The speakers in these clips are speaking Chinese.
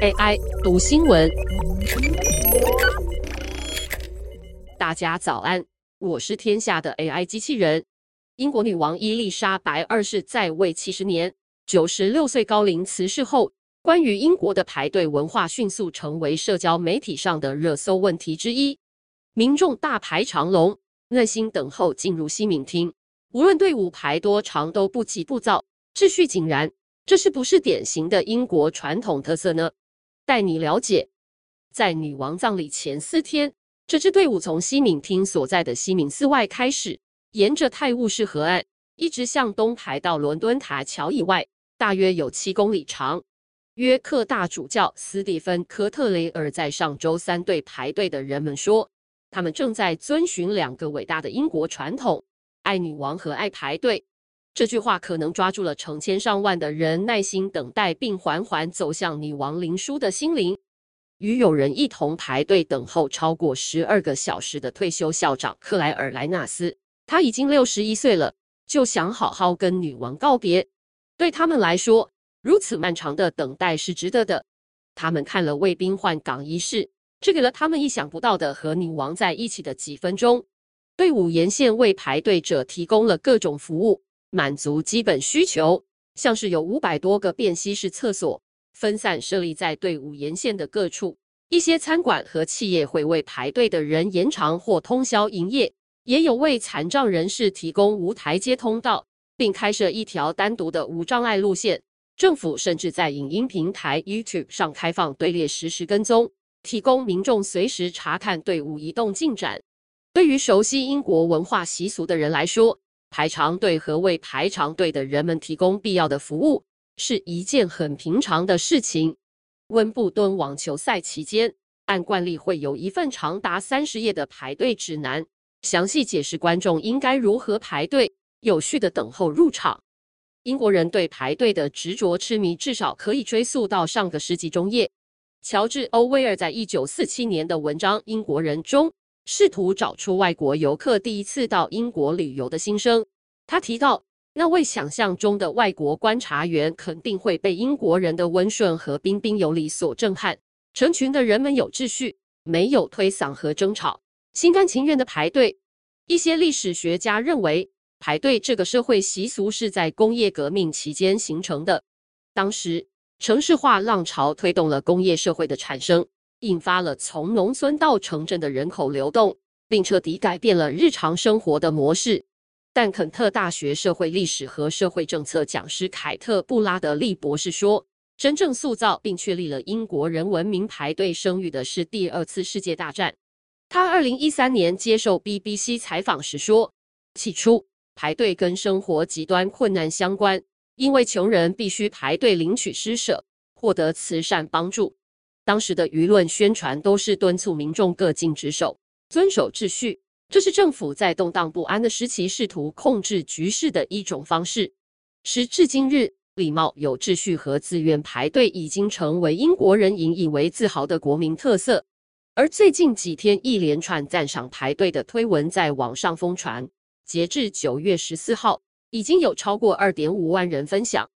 AI 读新闻，大家早安，我是天下的 AI 机器人。英国女王伊丽莎白二世在位七十年，九十六岁高龄辞世后，关于英国的排队文化迅速成为社交媒体上的热搜问题之一。民众大排长龙，耐心等候进入西敏厅，无论队伍排多长，都不急不躁，秩序井然。这是不是典型的英国传统特色呢？带你了解，在女王葬礼前四天，这支队伍从西敏厅所在的西敏寺外开始，沿着泰晤士河岸一直向东排到伦敦塔桥以外，大约有七公里长。约克大主教斯蒂芬·科特雷尔在上周三对排队的人们说：“他们正在遵循两个伟大的英国传统：爱女王和爱排队。”这句话可能抓住了成千上万的人耐心等待并缓缓走向女王灵书的心灵。与友人一同排队等候超过十二个小时的退休校长克莱尔莱纳斯，他已经六十一岁了，就想好好跟女王告别。对他们来说，如此漫长的等待是值得的。他们看了卫兵换岗仪式，这给了他们意想不到的和女王在一起的几分钟。队伍沿线为排队者提供了各种服务。满足基本需求，像是有五百多个便携式厕所，分散设立在队伍沿线的各处。一些餐馆和企业会为排队的人延长或通宵营业，也有为残障人士提供无台阶通道，并开设一条单独的无障碍路线。政府甚至在影音平台 YouTube 上开放队列实时跟踪，提供民众随时查看队伍移动进展。对于熟悉英国文化习俗的人来说，排长队和为排长队的人们提供必要的服务是一件很平常的事情。温布顿网球赛期间，按惯例会有一份长达三十页的排队指南，详细解释观众应该如何排队，有序的等候入场。英国人对排队的执着痴迷，至少可以追溯到上个世纪中叶。乔治·欧威尔在一九四七年的文章《英国人》中。试图找出外国游客第一次到英国旅游的心声。他提到，那位想象中的外国观察员肯定会被英国人的温顺和彬彬有礼所震撼。成群的人们有秩序，没有推搡和争吵，心甘情愿的排队。一些历史学家认为，排队这个社会习俗是在工业革命期间形成的。当时，城市化浪潮推动了工业社会的产生。引发了从农村到城镇的人口流动，并彻底改变了日常生活的模式。但肯特大学社会历史和社会政策讲师凯特·布拉德利博士说：“真正塑造并确立了英国人文明排队声誉的是第二次世界大战。”他二零一三年接受 BBC 采访时说：“起初，排队跟生活极端困难相关，因为穷人必须排队领取施舍，获得慈善帮助。”当时的舆论宣传都是敦促民众各尽职守、遵守秩序，这是政府在动荡不安的时期试图控制局势的一种方式。时至今日，礼貌、有秩序和自愿排队已经成为英国人引以为自豪的国民特色。而最近几天，一连串赞赏排队的推文在网上疯传，截至九月十四号，已经有超过二点五万人分享。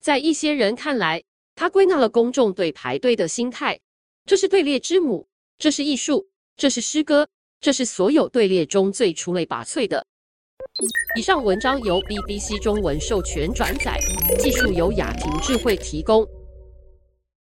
在一些人看来，他归纳了公众对排队的心态：这是队列之母，这是艺术，这是诗歌，这是所有队列中最出类拔萃的。以上文章由 BBC 中文授权转载，技术由雅婷智慧提供。